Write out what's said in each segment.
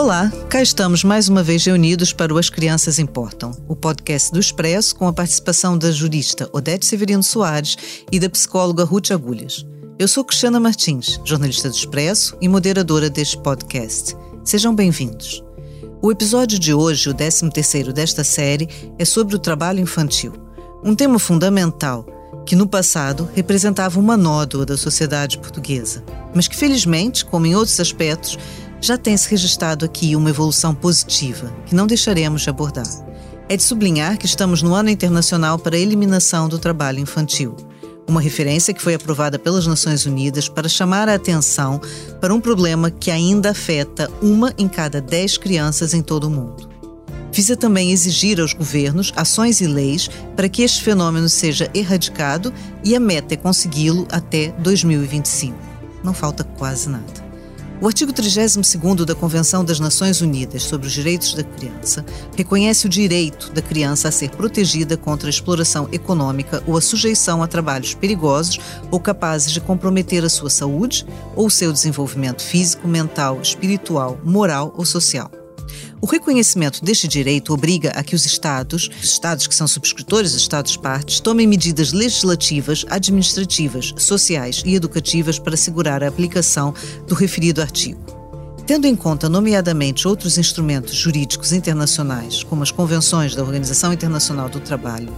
Olá, cá estamos mais uma vez reunidos para o As Crianças Importam, o podcast do Expresso com a participação da jurista Odete Severino Soares e da psicóloga Ruth Agulhas. Eu sou Cristiana Martins, jornalista do Expresso e moderadora deste podcast. Sejam bem-vindos. O episódio de hoje, o 13º desta série, é sobre o trabalho infantil, um tema fundamental que no passado representava uma nódoa da sociedade portuguesa, mas que felizmente, como em outros aspectos, já tem se registrado aqui uma evolução positiva, que não deixaremos de abordar. É de sublinhar que estamos no Ano Internacional para a Eliminação do Trabalho Infantil, uma referência que foi aprovada pelas Nações Unidas para chamar a atenção para um problema que ainda afeta uma em cada dez crianças em todo o mundo. Visa também exigir aos governos ações e leis para que este fenômeno seja erradicado e a meta é consegui-lo até 2025. Não falta quase nada. O artigo 32 da Convenção das Nações Unidas sobre os Direitos da Criança reconhece o direito da criança a ser protegida contra a exploração econômica ou a sujeição a trabalhos perigosos ou capazes de comprometer a sua saúde ou o seu desenvolvimento físico, mental, espiritual, moral ou social. O reconhecimento deste direito obriga a que os Estados, os Estados que são subscritores, os Estados-partes, tomem medidas legislativas, administrativas, sociais e educativas para assegurar a aplicação do referido artigo. Tendo em conta, nomeadamente, outros instrumentos jurídicos internacionais, como as convenções da Organização Internacional do Trabalho,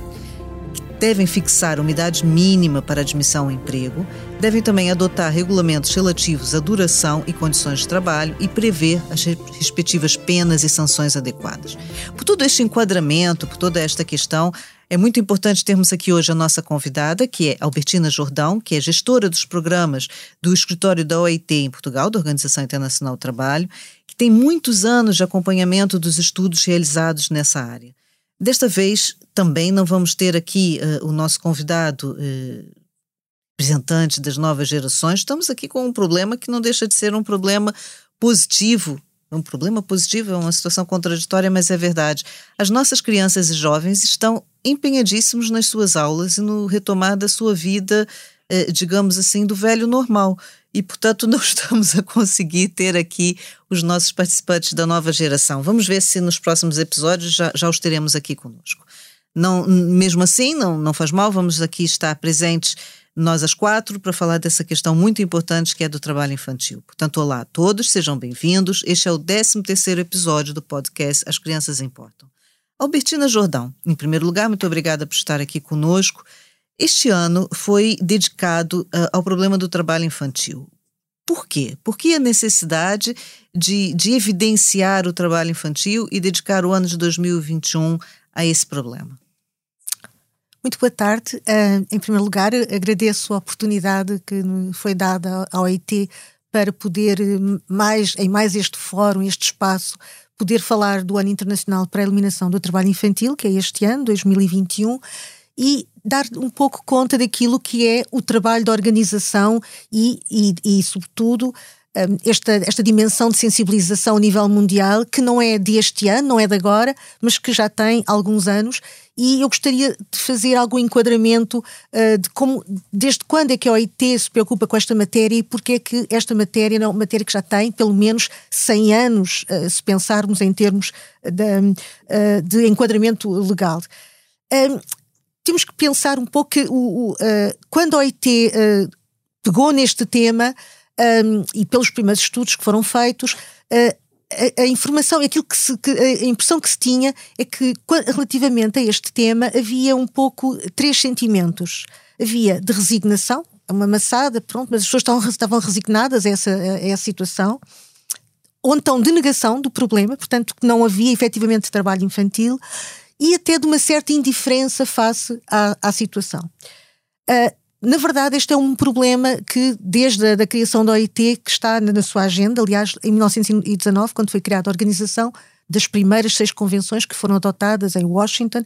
devem fixar uma idade mínima para admissão ao emprego, devem também adotar regulamentos relativos à duração e condições de trabalho e prever as respectivas penas e sanções adequadas. Por todo este enquadramento, por toda esta questão, é muito importante termos aqui hoje a nossa convidada, que é Albertina Jordão, que é gestora dos programas do escritório da OIT em Portugal, da Organização Internacional do Trabalho, que tem muitos anos de acompanhamento dos estudos realizados nessa área. Desta vez também não vamos ter aqui uh, o nosso convidado, uh, representante das novas gerações. Estamos aqui com um problema que não deixa de ser um problema positivo. Um problema positivo é uma situação contraditória, mas é verdade. As nossas crianças e jovens estão empenhadíssimos nas suas aulas e no retomar da sua vida, uh, digamos assim, do velho normal e, portanto, não estamos a conseguir ter aqui os nossos participantes da nova geração. Vamos ver se nos próximos episódios já, já os teremos aqui conosco. Não, mesmo assim, não, não faz mal, vamos aqui estar presentes nós as quatro para falar dessa questão muito importante que é do trabalho infantil. Portanto, olá a todos, sejam bem-vindos. Este é o 13 terceiro episódio do podcast As Crianças Importam. Albertina Jordão, em primeiro lugar, muito obrigada por estar aqui conosco. Este ano foi dedicado uh, ao problema do trabalho infantil. Por quê? Por que a necessidade de, de evidenciar o trabalho infantil e dedicar o ano de 2021 a esse problema? Muito boa tarde. Uh, em primeiro lugar, agradeço a oportunidade que foi dada ao OIT para poder, mais, em mais este fórum, este espaço, poder falar do Ano Internacional para a Eliminação do Trabalho Infantil, que é este ano, 2021, e dar um pouco conta daquilo que é o trabalho da organização e, e, e sobretudo, hum, esta, esta dimensão de sensibilização a nível mundial, que não é deste ano, não é de agora, mas que já tem alguns anos. E eu gostaria de fazer algum enquadramento uh, de como, desde quando é que a OIT se preocupa com esta matéria e porque é que esta matéria não é uma matéria que já tem pelo menos 100 anos, uh, se pensarmos em termos de, uh, de enquadramento legal. Hum, temos que pensar um pouco que o, o, uh, quando a OIT uh, pegou neste tema um, e pelos primeiros estudos que foram feitos, uh, a, a, informação, aquilo que, se, que a impressão que se tinha é que relativamente a este tema havia um pouco três sentimentos. Havia de resignação, uma maçada, pronto, mas as pessoas estavam, estavam resignadas a essa, a essa situação ou então de negação do problema, portanto que não havia efetivamente trabalho infantil e até de uma certa indiferença face à, à situação. Uh, na verdade, este é um problema que, desde a da criação da OIT, que está na, na sua agenda, aliás, em 1919, quando foi criada a organização, das primeiras seis convenções que foram adotadas em Washington,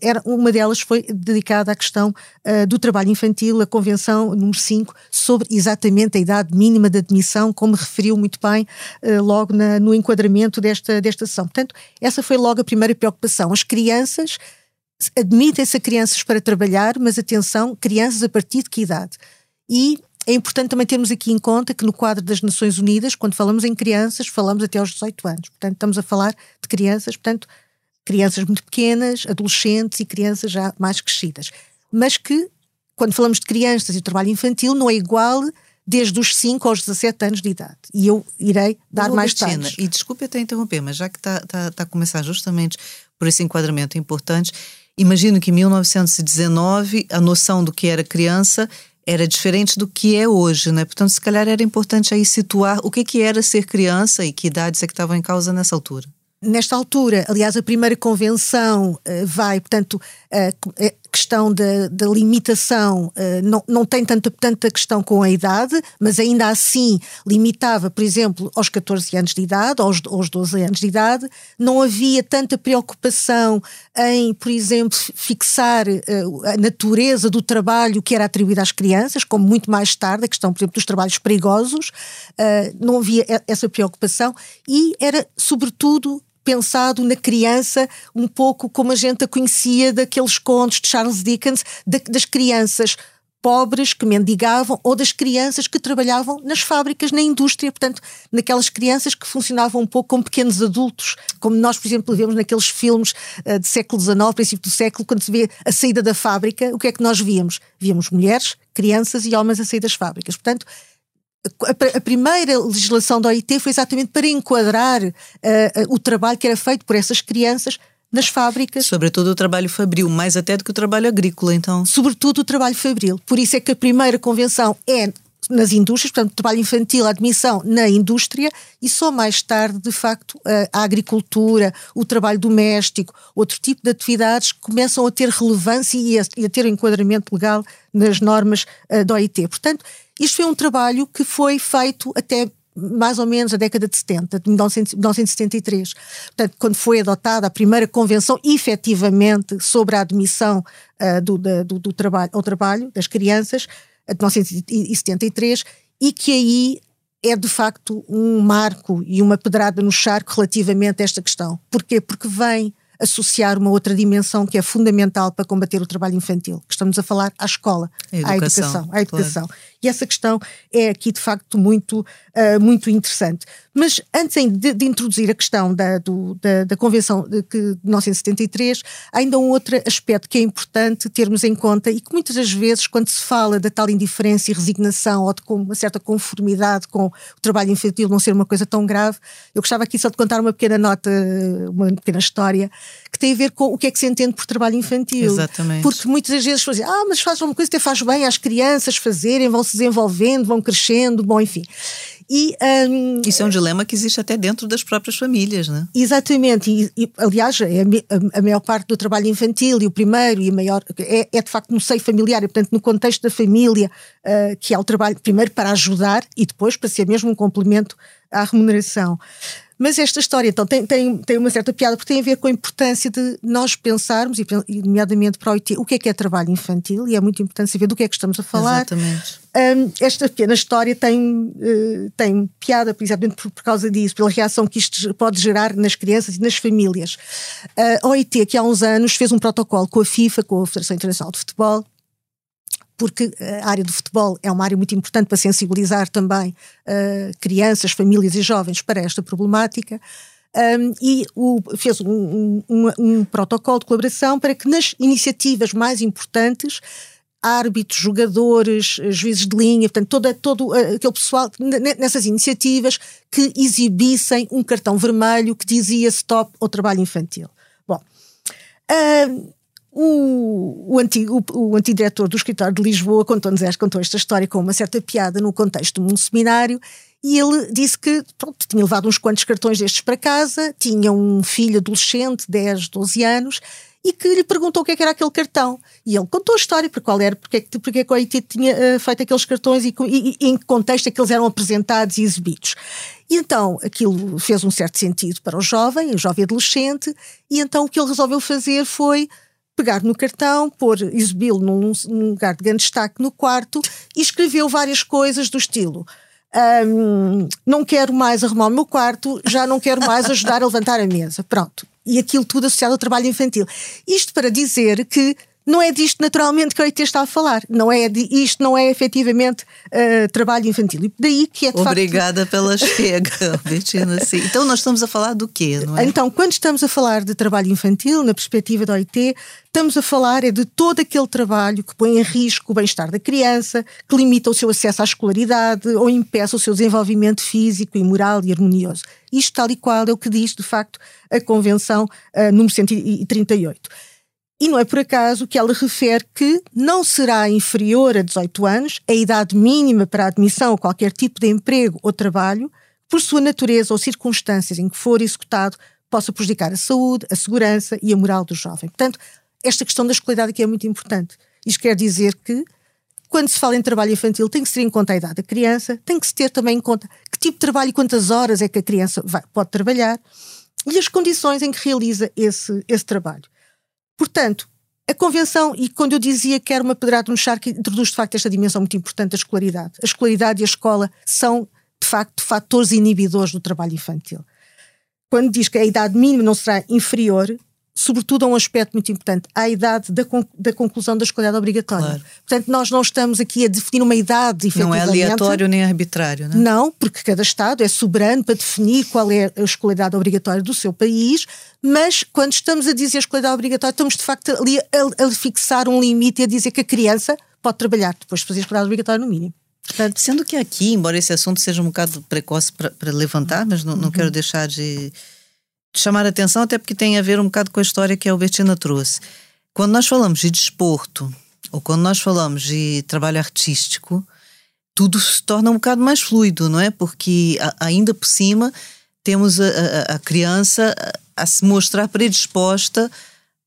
era, uma delas foi dedicada à questão uh, do trabalho infantil, a Convenção número 5, sobre exatamente a idade mínima de admissão, como referiu muito bem uh, logo na, no enquadramento desta, desta ação. Portanto, essa foi logo a primeira preocupação. As crianças, admitem-se a crianças para trabalhar, mas atenção, crianças a partir de que idade? E é importante também termos aqui em conta que no quadro das Nações Unidas, quando falamos em crianças, falamos até aos 18 anos. Portanto, estamos a falar de crianças, portanto, crianças muito pequenas, adolescentes e crianças já mais crescidas. Mas que, quando falamos de crianças e trabalho infantil, não é igual desde os 5 aos 17 anos de idade. E eu irei dar mais detalhes. E desculpe até interromper, mas já que está, está, está a começar justamente por esse enquadramento importante, imagino que em 1919 a noção do que era criança era diferente do que é hoje, né? Portanto, se calhar era importante aí situar o que, que era ser criança e que idades é que estavam em causa nessa altura. Nesta altura, aliás, a primeira convenção uh, vai, portanto, a uh, questão da, limitação uh, não, não tem tanta, tanta questão com a idade, mas ainda assim limitava, por exemplo, aos 14 anos de idade, aos, aos 12 anos de idade. Não havia tanta preocupação em, por exemplo, fixar a natureza do trabalho que era atribuído às crianças, como muito mais tarde, a questão, por exemplo, dos trabalhos perigosos. não havia essa preocupação e era, sobretudo, pensado na criança um pouco como a gente a conhecia daqueles contos de Charles Dickens, de, das crianças pobres que mendigavam ou das crianças que trabalhavam nas fábricas, na indústria, portanto, naquelas crianças que funcionavam um pouco como pequenos adultos, como nós, por exemplo, vemos naqueles filmes uh, do século XIX, princípio do século, quando se vê a saída da fábrica, o que é que nós víamos? Víamos mulheres, crianças e homens a sair das fábricas. Portanto, a, primeira legislação da OIT foi exatamente para enquadrar uh, o trabalho que era feito por essas crianças nas fábricas. Sobretudo o trabalho fabril, mais até do que o trabalho agrícola, então. Sobretudo o trabalho fabril. Por isso é que a primeira convenção é nas indústrias, portanto, trabalho infantil, admissão na indústria e só mais tarde, de facto, a, agricultura, o trabalho doméstico, outro tipo de atividades começam a ter relevância e a, ter enquadramento legal nas normas uh, da OIT. Portanto, isto foi um trabalho que foi feito até mais ou menos a década de 70, de 1973. Portanto, quando foi adotada a primeira convenção efetivamente sobre a admissão uh, do, do, do, trabalho, ao trabalho das crianças, de 1973, e que aí é de facto um marco e uma pedrada no charco relativamente a esta questão. Porquê? Porque vem associar uma outra dimensão que é fundamental para combater o trabalho infantil, que estamos a falar à escola, à educação, à educação. Claro. E essa questão é aqui de facto muito, uh, muito interessante. Mas antes de, de introduzir a questão da, do, da, da, Convenção de, que, de 1973, há ainda um outro aspecto que é importante termos em conta e que muitas das vezes, quando se fala da tal indiferença e resignação ou de uma certa conformidade com o trabalho infantil não ser uma coisa tão grave, eu gostava aqui só de contar uma pequena nota, uma pequena história, que tem a ver com o que é que se entende por trabalho infantil. Exatamente. Porque muitas vezes fazem, ah, mas faz uma coisa, até faz bem às crianças fazerem, vão se desenvolvendo, vão crescendo, bom, enfim. E, um, Isso é um dilema que existe até dentro das próprias famílias, né? Exatamente, e, e aliás, é a, maior parte do trabalho infantil e o primeiro e a maior é, é de facto no seio familiar, e portanto no contexto da família, uh, que é o trabalho primeiro para ajudar e depois para ser mesmo um complemento à remuneração. Mas esta história, então, tem, tem, tem uma certa piada, porque tem a ver com a importância de nós pensarmos, e nomeadamente para o IT, o que é que é trabalho infantil, e é muito importante saber do que é que estamos a falar. Exatamente. Um, esta pequena história tem, uh, tem piada, precisamente por, por, causa disso, pela reação que isto pode gerar nas crianças e nas famílias. Uh, a OIT, que há uns anos fez um protocolo com a FIFA, com a Federação Internacional de Futebol, porque a área do futebol é uma área muito importante para sensibilizar também uh, crianças, famílias e jovens para esta problemática. Um, e o, fez um, um, um, protocolo de colaboração para que nas iniciativas mais importantes árbitros, jogadores, juízes de linha, portanto, todo, todo aquele pessoal nessas iniciativas que exibissem um cartão vermelho que dizia stop ao trabalho infantil. Bom, o, o, antigo, o, o antigo diretor do escritório de Lisboa contou-nos contou esta história com uma certa piada no contexto de um seminário e ele disse que pronto, tinha levado uns quantos cartões destes para casa, tinha um filho adolescente, 10, 12 anos, e que lhe perguntou o que, é que era aquele cartão. E ele contou a história, para qual era, porque, é porque é que o IT tinha uh, feito aqueles cartões e, e, e, em que contexto é que eles eram apresentados e exibidos. E então aquilo fez um certo sentido para o jovem, o jovem adolescente, e então o que ele resolveu fazer foi pegar no cartão, pôr, exibi-lo num, num, lugar de grande destaque no quarto e escreveu várias coisas do estilo. Um, não quero mais arrumar o meu quarto, já não quero mais ajudar a levantar a mesa. Pronto. E aquilo tudo associado ao trabalho infantil. Isto para dizer que não é disto naturalmente que a OIT está a falar. Não é de, isto não é efetivamente uh, trabalho infantil. E daí que é de Obrigada facto... pela chega, Bettina. Sim. Então nós estamos a falar do quê? É? Então, quando estamos a falar de trabalho infantil, na perspectiva da OIT, estamos a falar é de todo aquele trabalho que põe em risco o bem-estar da criança, que limita o seu acesso à escolaridade ou impeça o seu desenvolvimento físico e moral e harmonioso. Isto tal e qual é o que diz, de facto, a Convenção uh, número 138. E não é por acaso que ela refere que não será inferior a 18 anos a idade mínima para a admissão a qualquer tipo de emprego ou trabalho, por sua natureza ou circunstâncias em que for executado, possa prejudicar a saúde, a segurança e a moral do jovem. Portanto, esta questão da escolaridade aqui é muito importante. Isto quer dizer que, quando se fala em trabalho infantil, tem que se ter em conta a idade da criança, tem que se ter também em conta que tipo de trabalho e quantas horas é que a criança vai, pode trabalhar e as condições em que realiza esse, esse trabalho. Portanto, a convenção, e quando eu dizia que era uma pedrada no charco, introduz de facto esta dimensão muito importante da escolaridade. A escolaridade e a escola são, de facto, fatores inibidores do trabalho infantil. Quando diz que a idade mínima não será inferior, sobretudo a um aspecto muito importante, à idade da, da conclusão da escolaridade obrigatória. Claro. Portanto, nós não estamos aqui a definir uma idade efetivamente. Não é aleatório nem arbitrário, não é? Não, porque cada Estado é soberano para definir qual é a escolaridade obrigatória do seu país, mas quando estamos a dizer escolaridade obrigatória, estamos de facto ali a, a fixar um limite e a dizer que a criança pode trabalhar depois de fazer a escolaridade obrigatória no mínimo. Portanto, Sendo que aqui, embora esse assunto seja um bocado precoce para, para levantar, mas não, não uhum. quero deixar de chamar a atenção, até porque tem a ver um bocado com a história que a Albertina trouxe. Quando nós falamos de desporto, ou quando nós falamos de trabalho artístico, tudo se torna um bocado mais fluido, não é? Porque ainda por cima temos a, a, a criança a, se mostrar predisposta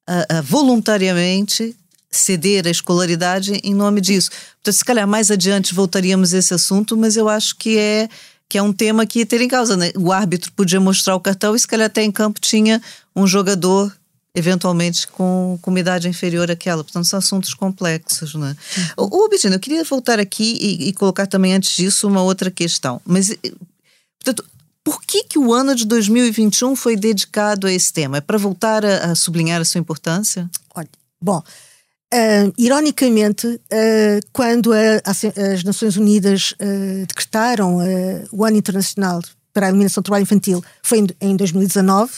a, voluntariamente ceder a escolaridade em nome disso. Portanto, se calhar mais adiante voltaríamos a esse assunto, mas eu acho que é que é um tema que ter em causa. Né? O árbitro podia mostrar o cartão e se calhar até em campo tinha um jogador eventualmente com, com uma idade inferior àquela. Portanto, são assuntos complexos, não é? Uhum. O, Bettina, eu queria voltar aqui e, e, colocar também antes disso uma outra questão. Mas, eh, portanto, por que, que o ano de 2021 foi dedicado a esse tema? É para voltar a, a sublinhar a sua importância? Olha, bom, Uh, ironicamente, uh, quando a, as Nações Unidas uh, decretaram o Ano Internacional para a Eliminação do Trabalho Infantil, foi em, em 2019,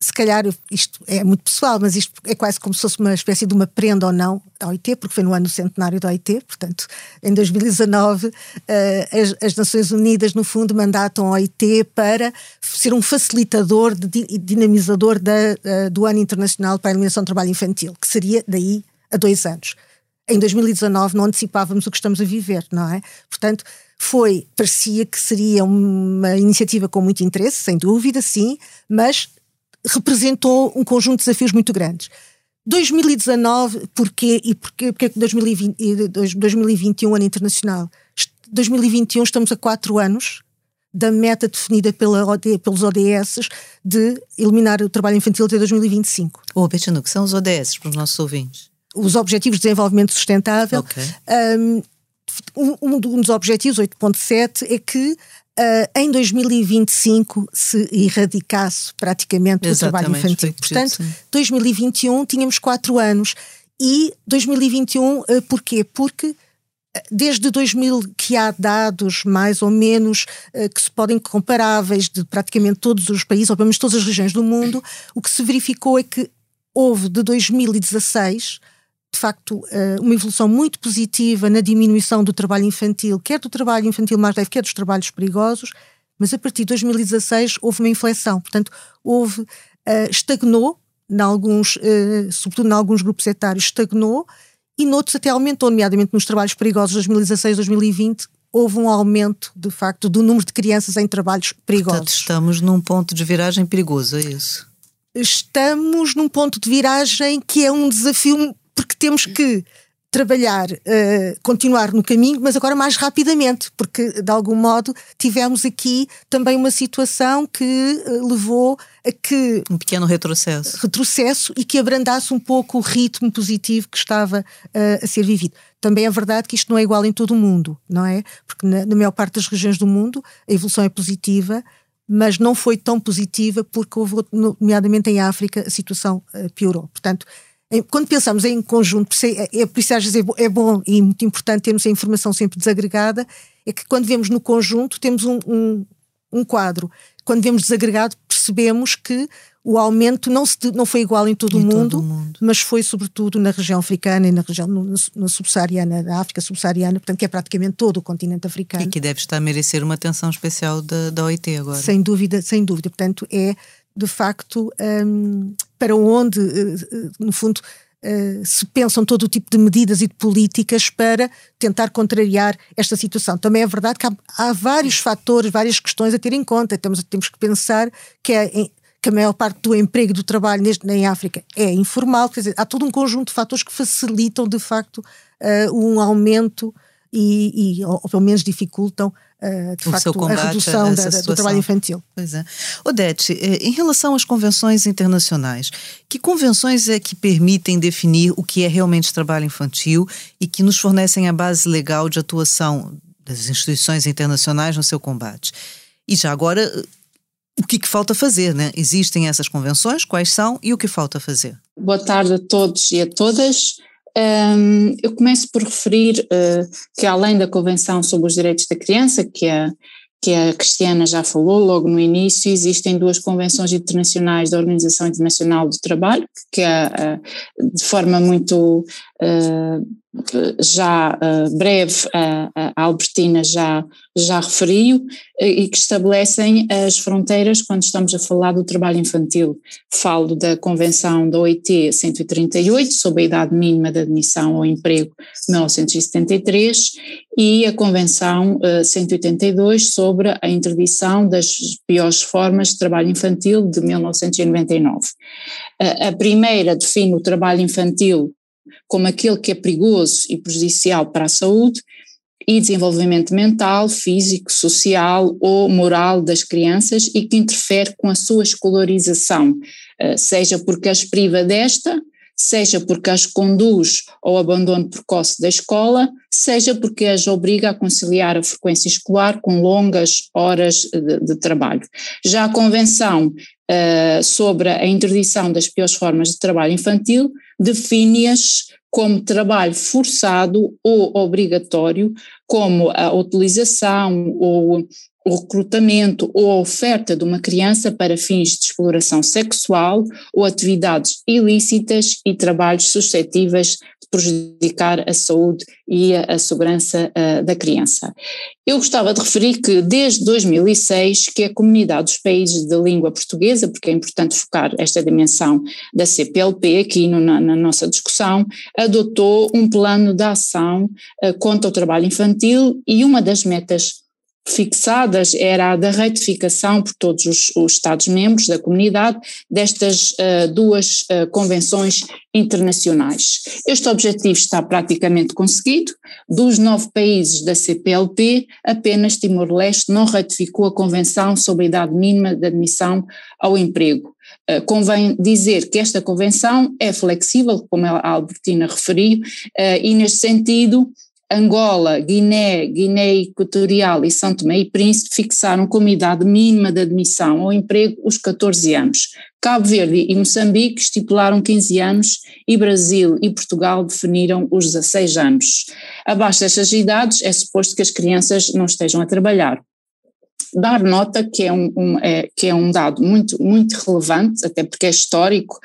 se calhar isto é muito pessoal, mas isto é quase como se fosse uma espécie de uma prenda ou não à OIT, porque foi no ano centenário da OIT, portanto, em 2019, eh, as, as, Nações Unidas, no fundo, mandatam a OIT para ser um facilitador e dinamizador da, eh, do Ano Internacional para a Eliminação do Trabalho Infantil, que seria daí a dois anos. Em 2019 não antecipávamos o que estamos a viver, não é? Portanto, foi, parecia que seria uma iniciativa com muito interesse, sem dúvida, sim, mas representou um conjunto de desafios muito grandes. 2019, porquê e porquê, porquê 2020, 2021, ano internacional? 2021 estamos a quatro anos da meta definida pela OD, pelos ODS de eliminar o trabalho infantil até 2025. Ô, oh, Betano, que são os ODS para os nossos ouvintes? Os Objetivos de Desenvolvimento Sustentável. Okay. Um, um, dos objetivos, 8.7, é que uh, em 2025 se erradicasse praticamente Exatamente, o trabalho infantil. Portanto, 2021 tínhamos quatro anos e 2021 uh, ah, porquê? Porque ah, desde 2000 que há dados mais ou menos uh, que se podem comparáveis de praticamente todos os países, ou pelo menos todas as regiões do mundo, o que se verificou é que houve de 2016 de facto, eh, uma evolução muito positiva na diminuição do trabalho infantil, quer do trabalho infantil mais leve, quer dos trabalhos perigosos, mas a partir de 2016 houve uma inflexão. Portanto, houve, eh, estagnou, em alguns, eh, sobretudo em alguns grupos etários, estagnou, e noutros até aumentou, nomeadamente nos trabalhos perigosos de 2016 2020, houve um aumento, de facto, do número de crianças em trabalhos perigosos. Portanto, estamos num ponto de viragem perigoso, é isso? Estamos num ponto de viragem que é um desafio temos que trabalhar, uh, continuar no caminho, mas agora mais rapidamente, porque de algum modo tivemos aqui também uma situação que uh, levou a que. Um pequeno retrocesso. Retrocesso e que abrandasse um pouco o ritmo positivo que estava uh, a ser vivido. Também é verdade que isto não é igual em todo o mundo, não é? Porque na, na maior parte das regiões do mundo a evolução é positiva, mas não foi tão positiva porque houve, nomeadamente em África, a situação piorou. Portanto, quando pensamos em conjunto, é, é por isso às vezes é bom e muito importante termos a informação sempre desagregada, é que quando vemos no conjunto temos um, um, um quadro. Quando vemos desagregado, percebemos que o aumento não, se, não foi igual em todo, em o, mundo, todo o mundo, mas foi sobretudo na região africana e na região no, na subsaariana, da África subsaariana, portanto que é praticamente todo o continente africano. E que deve estar a merecer uma atenção especial da, da OIT agora. Sem dúvida, sem dúvida. Portanto, é de facto um, para onde, eh, eh, no fundo, Uh, se pensam todo o tipo de medidas e de políticas para tentar contrariar esta situação. Também é verdade que há, há vários fatores, várias questões a ter em conta. Temos, temos que pensar que, é, que a maior parte do emprego e do trabalho neste, em África é informal, quer dizer, há todo um conjunto de fatores que facilitam de facto uh, um aumento e, e ou pelo menos dificultam uh, de o facto a redução a da, do trabalho infantil. Pois é. Odete, eh, em relação às convenções internacionais, que convenções é que permitem definir o que é realmente trabalho infantil e que nos fornecem a base legal de atuação das instituições internacionais no seu combate? E já agora, o que, que, falta fazer, né? Existem essas convenções, quais são e o que falta fazer? Boa tarde a todos e a todas. Um, eu começo por referir uh, que, além da Convenção sobre os Direitos da Criança, que a, que a Cristiana já falou logo no início, existem duas convenções internacionais da Organização Internacional do Trabalho, que é, de forma muito já uh, breve a, Albertina já, já referiu e que estabelecem as fronteiras quando estamos a falar do trabalho infantil. Falo da Convenção da OIT 138 sobre a idade mínima de admissão ao emprego 1973 e a Convenção uh, 182 sobre a interdição das piores formas de trabalho infantil de 1999. Uh, a primeira define o trabalho infantil como aquele que é perigoso e prejudicial para a saúde e desenvolvimento mental, físico, social ou moral das crianças e que interfere com a sua escolarização, eh, seja porque as priva desta, seja porque as conduz ao abandono precoce da escola, seja porque as obriga a conciliar a frequência escolar com longas horas de, de trabalho. Já a Convenção uh, sobre a interdição das piores formas de trabalho infantil define-as como trabalho forçado ou obrigatório, como a utilização ou o recrutamento ou a oferta de uma criança para fins de exploração sexual ou atividades ilícitas e trabalhos suscetíveis de prejudicar a saúde e a, a segurança uh, da criança. Eu gostava de referir que desde 2006 que a comunidade dos países de língua portuguesa, porque é importante focar esta dimensão da CPLP aqui no, na, na, nossa discussão, adotou um plano de ação uh, contra o trabalho infantil e uma das metas fixadas era a da ratificação por todos os, os Estados-membros da comunidade destas uh, duas uh, convenções internacionais. Este objetivo está praticamente conseguido. Dos nove países da CPLP, apenas Timor-Leste não ratificou a Convenção sobre a idade mínima de admissão ao emprego. Uh, convém dizer que esta convenção é flexível, como a Albertina referiu, e neste sentido Angola, Guiné, Guiné Equatorial e São Tomé e Príncipe fixaram como idade mínima de admissão ao emprego os 14 anos. Cabo Verde e Moçambique estipularam 15 anos e Brasil e Portugal definiram os 16 anos. Abaixo destas idades é suposto que as crianças não estejam a trabalhar dar nota que é um, um é, que é um dado muito, muito relevante, até porque é histórico,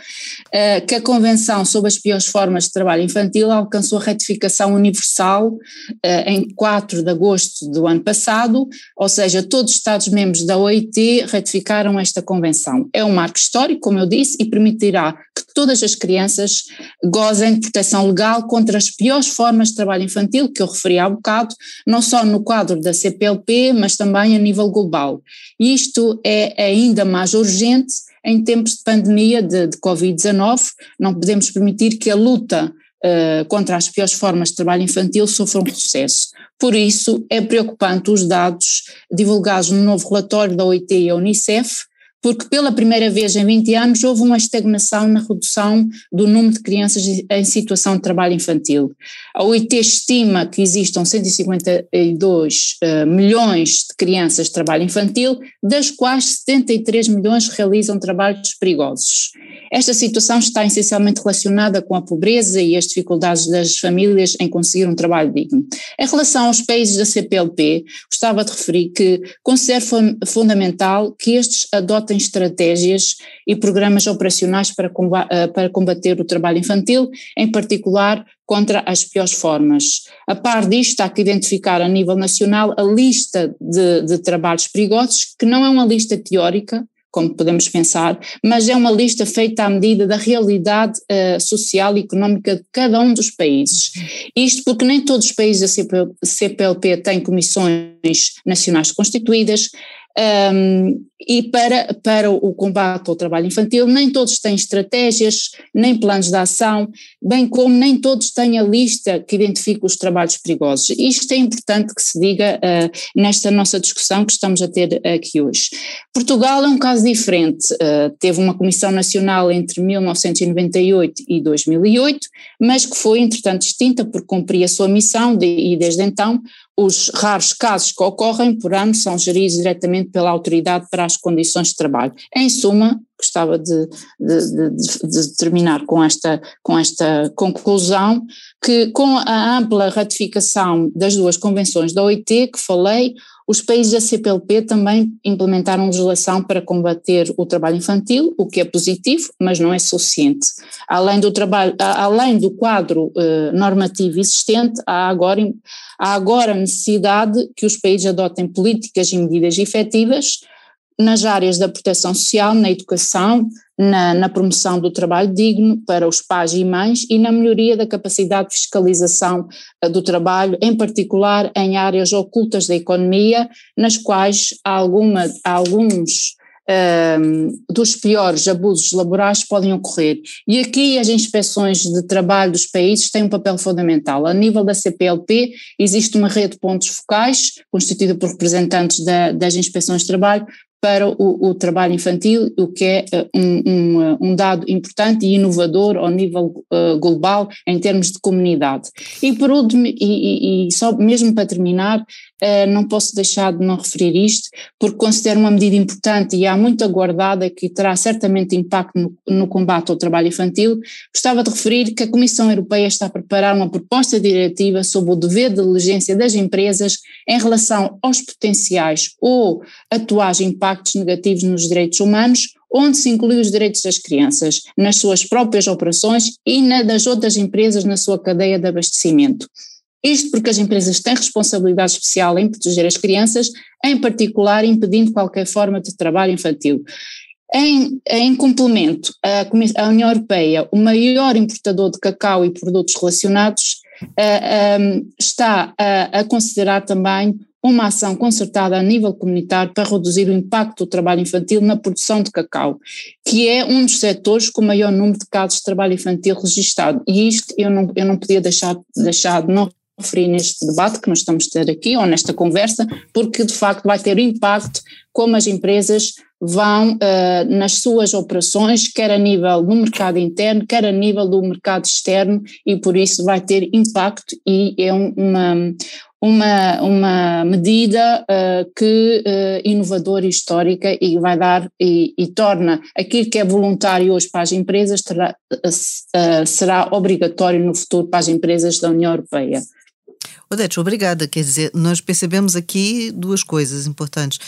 é, que a Convenção sobre as piores formas de trabalho infantil alcançou a ratificação universal é, em 4 de agosto do ano passado, ou seja, todos os Estados-membros da OIT ratificaram esta Convenção. É um marco histórico, como eu disse, e permitirá que todas as crianças gozem de proteção legal contra as piores formas de trabalho infantil, que eu referi há bocado, não só no quadro da CPLP, mas também a nível global. Isto é ainda mais urgente em tempos de pandemia de, de Covid-19, não podemos permitir que a luta uh, contra as piores formas de trabalho infantil sofra um sucesso. Por isso, é preocupante os dados divulgados no novo relatório da OIT e a Unicef, porque pela primeira vez em 20 anos houve uma estagnação na redução do número de crianças em situação de trabalho infantil. A OIT estima que existam 152 uh, milhões de crianças de trabalho infantil, das quais 73 milhões realizam trabalhos perigosos. Esta situação está essencialmente relacionada com a pobreza e as dificuldades das famílias em conseguir um trabalho digno. Em relação aos países da CPLP, gostava de referir que considero fundamental que estes adotem estratégias e programas operacionais para eh, combater o trabalho infantil, em particular contra as piores formas. A par disto, há que identificar a nível nacional a lista de, de trabalhos perigosos, que não é uma lista teórica, como podemos pensar, mas é uma lista feita à medida da realidade uh, social e económica de cada um dos países. Isto porque nem todos os países da CPLP têm comissões nacionais constituídas, um, e para, para o combate ao trabalho infantil, nem todos têm estratégias, nem planos de ação, bem como nem todos têm a lista que identifica os trabalhos perigosos. Isto é importante que se diga uh, nesta nossa discussão que estamos a ter aqui hoje. Portugal é um caso diferente, uh, teve uma Comissão Nacional entre 1998 e 2008, mas que foi, entretanto, extinta por cumprir a sua missão de, e desde então os raros casos que ocorrem por ano são geridos diretamente pela autoridade para as condições de trabalho. Em suma, gostava de, de, de, de, terminar com esta, com esta conclusão, que com a ampla ratificação das duas convenções da OIT que falei, os países da CPLP também implementaram legislação para combater o trabalho infantil, o que é positivo, mas não é suficiente. Além do, trabalho, além do quadro eh, normativo existente, há agora, há agora necessidade que os países adotem políticas e medidas efetivas nas áreas da proteção social, na educação, na, na, promoção do trabalho digno para os pais e mães e na melhoria da capacidade de fiscalização uh, do trabalho, em particular em áreas ocultas da economia, nas quais há, alguma, há alguns um, dos piores abusos laborais podem ocorrer. E aqui as inspeções de trabalho dos países têm um papel fundamental. A nível da CPLP existe uma rede de pontos focais, constituída por representantes da, das inspeções de trabalho, para o, o, trabalho infantil, o que é eh, um, um, eh, um, dado importante e inovador ao nível uh, global em termos de comunidade. E por último, e, e, e só mesmo para terminar, uh, não posso deixar de não referir isto, porque considero uma medida importante e há muito aguardada que terá certamente impacto no, no combate ao trabalho infantil. Gostava de referir que a Comissão Europeia está a preparar uma proposta diretiva sobre o dever de diligência das empresas em relação aos potenciais ou atuais impactos impactos negativos nos direitos humanos, onde se inclui os direitos das crianças, nas suas próprias operações e na das outras empresas na sua cadeia de abastecimento. Isto porque as empresas têm responsabilidade especial em proteger as crianças, em particular impedindo qualquer forma de trabalho infantil. Em, em complemento, a, a, União Europeia, o maior importador de cacau e produtos relacionados, uh, eh, um, eh, está a, a considerar também uma ação concertada a nível comunitário para reduzir o impacto do trabalho infantil na produção de cacau, que é um dos setores com maior número de casos de trabalho infantil registado. E isto eu não, eu não podia deixar, deixar de não referir neste debate que nós estamos a ter aqui, ou nesta conversa, porque de facto vai ter impacto como as empresas vão uh, nas suas operações, quer a nível do mercado interno, quer a nível do mercado externo, e por isso vai ter impacto e é um, uma, uma, uma medida uh, que uh, inovadora e histórica e vai dar e, e, torna aquilo que é voluntário hoje para as empresas terá, uh, será obrigatório no futuro para as empresas da União Europeia. Odete, obrigada. Quer dizer, nós percebemos aqui duas coisas importantes.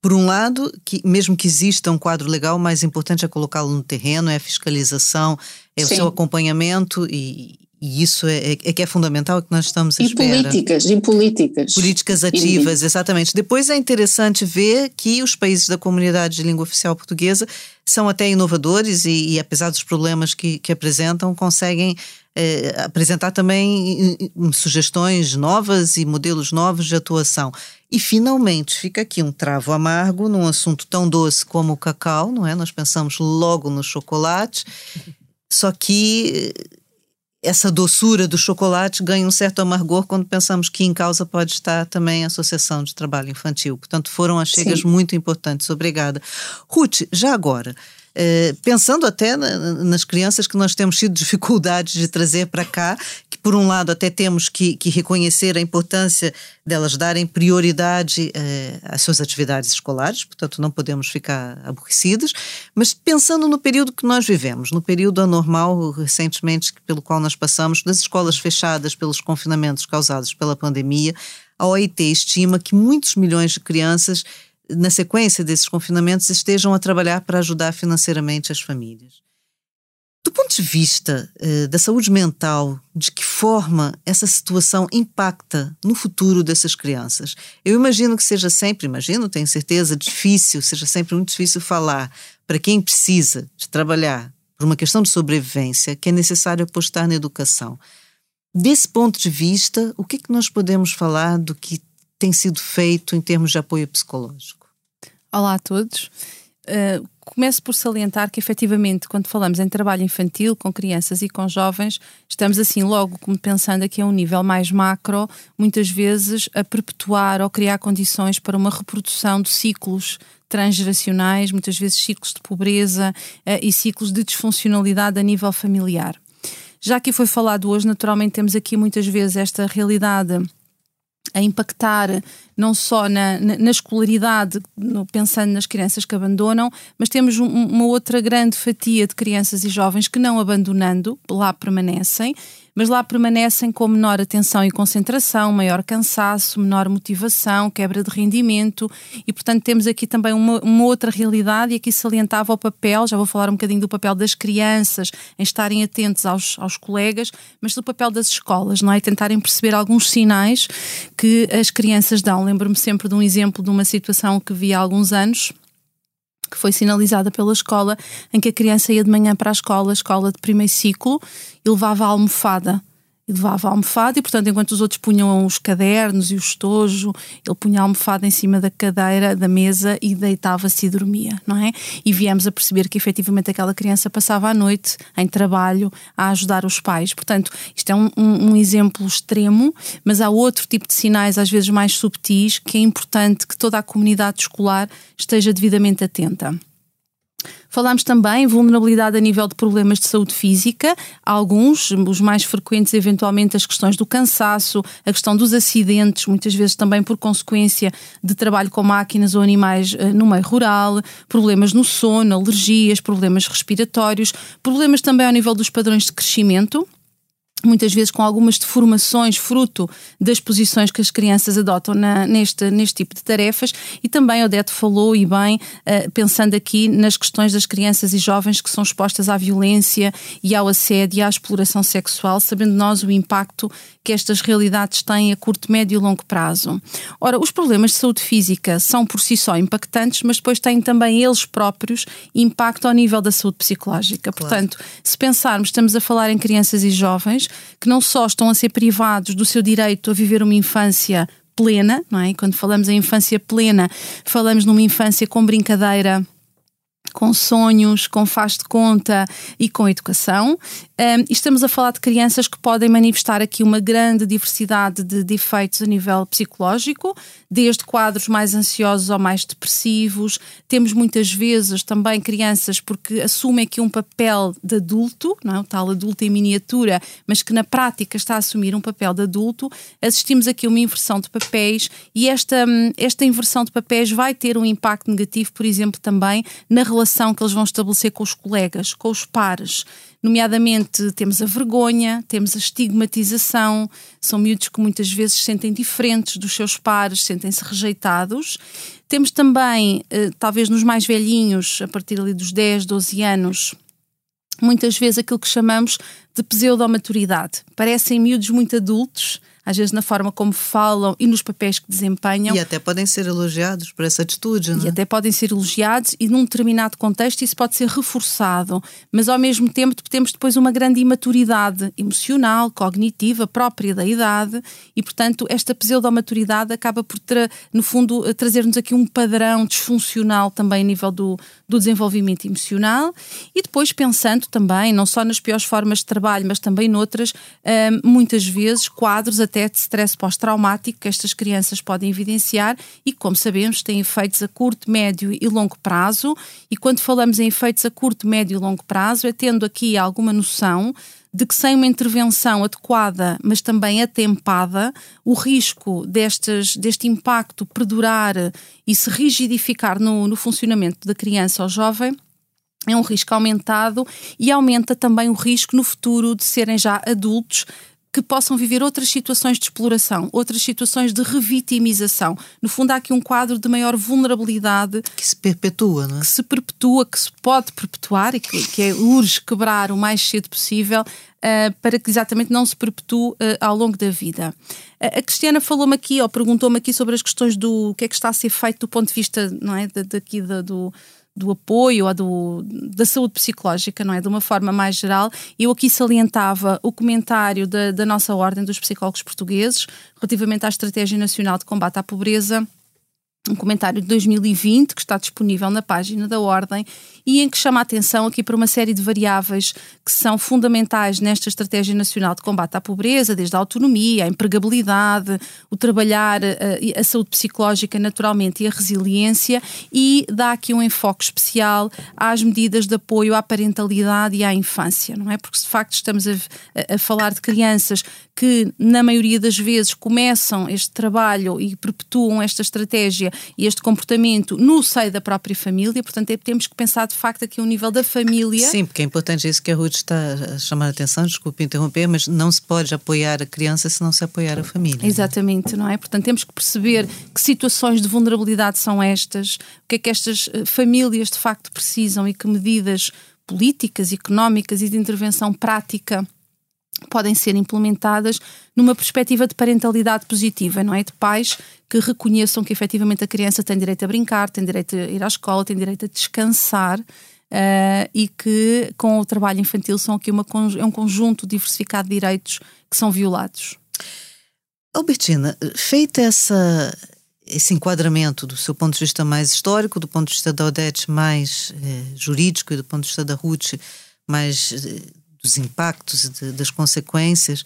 Por um lado, que mesmo que exista um quadro legal, o mais importante é colocá-lo no terreno, é a fiscalização, é Sim. o seu acompanhamento e, e isso é, é, é, que é fundamental, que nós estamos a e espera. políticas, e políticas. Políticas ativas, e... exatamente. Depois é interessante ver que os países da comunidade de língua oficial portuguesa são até inovadores e, e apesar dos problemas que, que apresentam, conseguem eh, apresentar também sugestões novas e modelos novos de atuação. E finalmente fica aqui um travo amargo num assunto tão doce como o cacau, não é? Nós pensamos logo no chocolate, só que essa doçura do chocolate ganha um certo amargor quando pensamos que em causa pode estar também a Associação de Trabalho Infantil. Portanto, foram as chegas Sim. muito importantes. Obrigada. Ruth, já agora, pensando até na, nas crianças que nós temos tido dificuldades de trazer para cá, que por um lado até temos que, que reconhecer a importância delas darem prioridade eh, às suas atividades escolares, portanto não podemos ficar aborrecidos, mas pensando no período que nós vivemos, no período anormal recentemente pelo qual nós passamos, das escolas fechadas pelos confinamentos causados pela pandemia, a OIT estima que muitos milhões de crianças na sequência desses confinamentos, estejam a trabalhar para ajudar financeiramente as famílias. Do ponto de vista eh, da saúde mental, de que forma essa situação impacta no futuro dessas crianças? Eu imagino que seja sempre, imagino, tenho certeza, difícil, seja sempre muito difícil falar para quem precisa de trabalhar por uma questão de sobrevivência que é necessário apostar na educação. Desse ponto de vista, o que, é que nós podemos falar do que tem sido feito em termos de apoio psicológico? Olá a todos. Uh, começo por salientar que, efetivamente, quando falamos em trabalho infantil com crianças e com jovens, estamos assim logo como pensando aqui a um nível mais macro, muitas vezes a perpetuar ou criar condições para uma reprodução de ciclos transgeracionais, muitas vezes ciclos de pobreza uh, e ciclos de disfuncionalidade a nível familiar. Já que foi falado hoje, naturalmente temos aqui muitas vezes esta realidade a impactar não só na, na, na escolaridade, no, pensando nas crianças que abandonam, mas temos um, uma outra grande fatia de crianças e jovens que não abandonando, lá permanecem mas lá permanecem com menor atenção e concentração, maior cansaço, menor motivação, quebra de rendimento e, portanto, temos aqui também uma, uma, outra realidade e aqui salientava o papel, já vou falar um bocadinho do papel das crianças em estarem atentos aos, aos colegas, mas do papel das escolas, não é? Tentarem perceber alguns sinais que as crianças dão. Lembro-me sempre de um exemplo de uma situação que vi há alguns anos que foi sinalizada pela escola, em que a criança ia de manhã para a escola, a escola de primeiro ciclo, e levava a almofada e levava a almofada e, portanto, enquanto os outros punham os cadernos e o estojo, ele punha a almofada em cima da cadeira, da mesa e deitava-se e dormia, não é? E viemos a perceber que efetivamente aquela criança passava a noite em trabalho a ajudar os pais. Portanto, isto é um, um, um exemplo extremo, mas há outro tipo de sinais, às vezes mais subtis, que é importante que toda a comunidade escolar esteja devidamente atenta. Falámos também vulnerabilidade a nível de problemas de saúde física, alguns, os mais frequentes, eventualmente, as questões do cansaço, a questão dos acidentes, muitas vezes também por consequência de trabalho com máquinas ou animais eh, no meio rural, problemas no sono, alergias, problemas respiratórios, problemas também ao nível dos padrões de crescimento muitas vezes com algumas deformações fruto das posições que as crianças adotam na, neste, neste tipo de tarefas e também Odete falou e bem uh, pensando aqui nas questões das crianças e jovens que são expostas à violência e ao assédio e à exploração sexual, sabendo nós o impacto que estas realidades têm a curto, médio e longo prazo. Ora, os problemas de saúde física são por si só impactantes, mas depois têm também eles próprios impacto ao nível da saúde psicológica. Claro. Portanto, se pensarmos, estamos a falar em crianças e jovens que não só estão a ser privados do seu direito a viver uma infância plena, não é? Quando falamos em infância plena, falamos numa infância com brincadeira com sonhos, com faz de conta e com educação. Um, estamos a falar de crianças que podem manifestar aqui uma grande diversidade de, de efeitos a nível psicológico, desde quadros mais ansiosos ou mais depressivos. Temos muitas vezes também crianças porque assumem aqui um papel de adulto, não é? o tal adulto em miniatura, mas que na prática está a assumir um papel de adulto. Assistimos aqui uma inversão de papéis e esta, hum, esta inversão de papéis vai ter um impacto negativo, por exemplo, também na relação que eles vão estabelecer com os colegas, com os pares. Nomeadamente, temos a vergonha, temos a estigmatização, são miúdos que muitas vezes se sentem diferentes dos seus pares, sentem-se rejeitados. Temos também, eh, talvez nos mais velhinhos, a partir ali dos 10, 12 anos, muitas vezes aquilo que chamamos de pseudomaturidade. Parecem miúdos muito adultos, às vezes na forma como falam e nos papéis que desempenham. E até podem ser elogiados por essa atitude, não E é? até podem ser elogiados e num determinado contexto isso pode ser reforçado, mas ao mesmo tempo temos depois uma grande imaturidade emocional, cognitiva, própria da idade e, portanto, esta pseudomaturidade acaba por, no fundo, eh, trazer-nos aqui um padrão disfuncional também a nível do, do desenvolvimento emocional e depois pensando também, não só nas piores formas de trabalho, mas também noutras, hum, muitas vezes quadros até de stress pós-traumático que estas crianças podem evidenciar e, como sabemos, têm efeitos a curto, médio e longo prazo. E quando falamos em efeitos a curto, médio e longo prazo, é tendo aqui alguma noção de que sem uma intervenção adequada, mas também atempada, o risco destes, deste impacto perdurar e se rigidificar no, no funcionamento da criança ou jovem é um risco aumentado e aumenta também o risco no futuro de serem já adultos que possam viver outras situações de exploração, outras situações de revitimização. No fundo, há aqui um quadro de maior vulnerabilidade Que se perpetua, não é? que se perpetua, que se pode perpetuar e que, que é urge quebrar o mais cedo possível uh, para que exatamente não se perpetue uh, ao longo da vida. Uh, a Cristiana falou-me aqui, ou perguntou-me aqui sobre as questões do que é que está a ser feito do ponto de vista, não é, daqui da, do do apoio ou do, da saúde psicológica, não é? De uma forma mais geral. Eu aqui salientava o comentário da, da nossa Ordem dos Psicólogos Portugueses relativamente à Estratégia Nacional de Combate à Pobreza um comentário de 2020 que está disponível na página da Ordem e em que chama a atenção aqui para uma série de variáveis que são fundamentais nesta Estratégia Nacional de Combate à Pobreza, desde a autonomia, a empregabilidade, o trabalhar a, a saúde psicológica naturalmente e a resiliência e dá aqui um enfoque especial às medidas de apoio à parentalidade e à infância, não é? Porque de facto estamos a, a falar de crianças que na maioria das vezes começam este trabalho e perpetuam esta estratégia este comportamento no seio da própria família, portanto é, temos que pensar de facto aqui o nível da família. Sim, porque é importante isso que a Ruth está a chamar a atenção, desculpe interromper, mas não se pode apoiar a criança se não se apoiar a família. Exatamente, não é? Portanto temos que perceber que situações de vulnerabilidade são estas, o que é que estas famílias de facto precisam e que medidas políticas, económicas e de intervenção prática podem ser implementadas numa perspectiva de parentalidade positiva, não é? De pais que reconheçam que efetivamente a criança tem direito a brincar, tem direito a ir à escola, tem direito a descansar. Uh, e que com o trabalho infantil são aqui uma, é um conjunto diversificado de direitos que são violados. Albertina, feita essa, esse enquadramento do seu ponto de vista mais histórico, do ponto de vista da Odete mais eh, jurídico e do ponto de vista da Ruth mais eh, dos impactos, de, das consequências,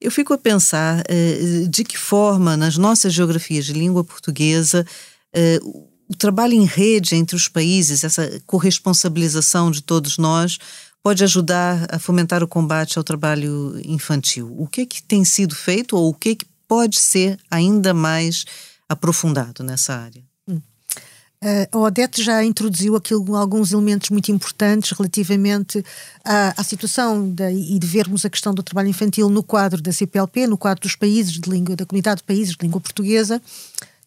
eu fico a pensar eh, de que forma, nas nossas geografias de língua portuguesa, eh, o trabalho em rede entre os países, essa corresponsabilização de todos nós, pode ajudar a fomentar o combate ao trabalho infantil. O que é que tem sido feito ou o que é que pode ser ainda mais aprofundado nessa área? A Odete já introduziu alguns elementos muito importantes relativamente à, à situação de, e de vermos a questão do trabalho infantil no quadro da CPLP, no quadro dos países de língua, da comunidade de países de língua portuguesa,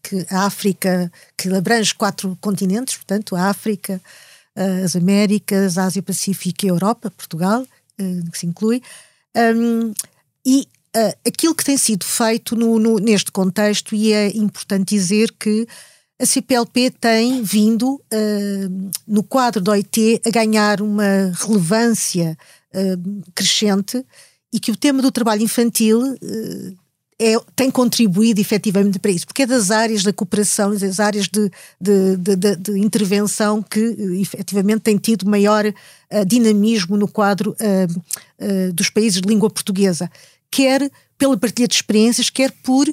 que a África, que abrange quatro continentes, portanto, a África, as Américas, a Ásia-Pacífico e a Europa, Portugal, que se inclui, um, e uh, aquilo que tem sido feito no, no, neste contexto, e é importante dizer que a CPLP tem vindo, uh, no quadro da OIT, a ganhar uma relevância uh, crescente e que o tema do trabalho infantil uh, é, tem contribuído efetivamente para isso, porque é das áreas da cooperação, das áreas de, de, de, de intervenção que efetivamente tem tido maior dinamismo no quadro dos países de língua portuguesa, quer pela partilha de experiências, quer por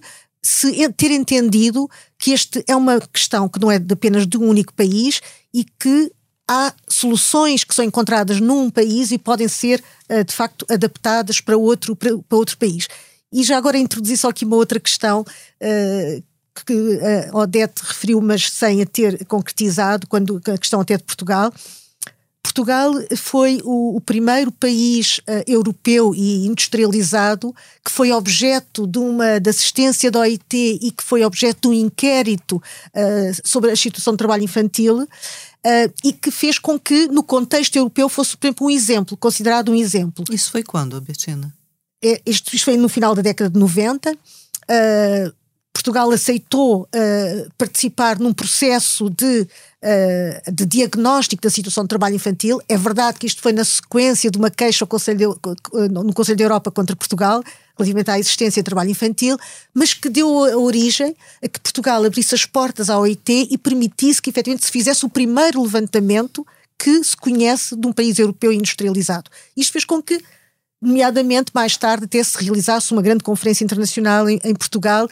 se ter entendido que este é uma questão que não é apenas de um único país e que há soluções que são encontradas num país e podem ser de facto adaptadas para outro, para, outro país. E já agora introduzi só aqui uma outra questão que a Odete referiu, mas sem a ter concretizado, quando a questão até de Portugal. Portugal foi o, o primeiro país uh, europeu e industrializado que foi objeto de uma de assistência da OIT e que foi objeto de um inquérito uh, sobre a situação de trabalho infantil uh, e que fez com que no contexto europeu fosse, por exemplo, um exemplo, considerado um exemplo. Isso foi quando, Albertina? é, isto, isto foi no final da década de 90. Uh, Portugal aceitou uh, participar num processo de, uh, de diagnóstico da situação de trabalho infantil. É verdade que isto foi na sequência de uma queixa Conselho de, no Conselho da Europa contra Portugal, relativamente à existência de trabalho infantil, mas que deu a origem a que Portugal abrisse as portas à OIT e permitisse que efetivamente se fizesse o primeiro levantamento que se conhece de um país europeu industrializado. Isto fez com que nomeadamente mais tarde até se realizasse uma grande conferência internacional em, em, Portugal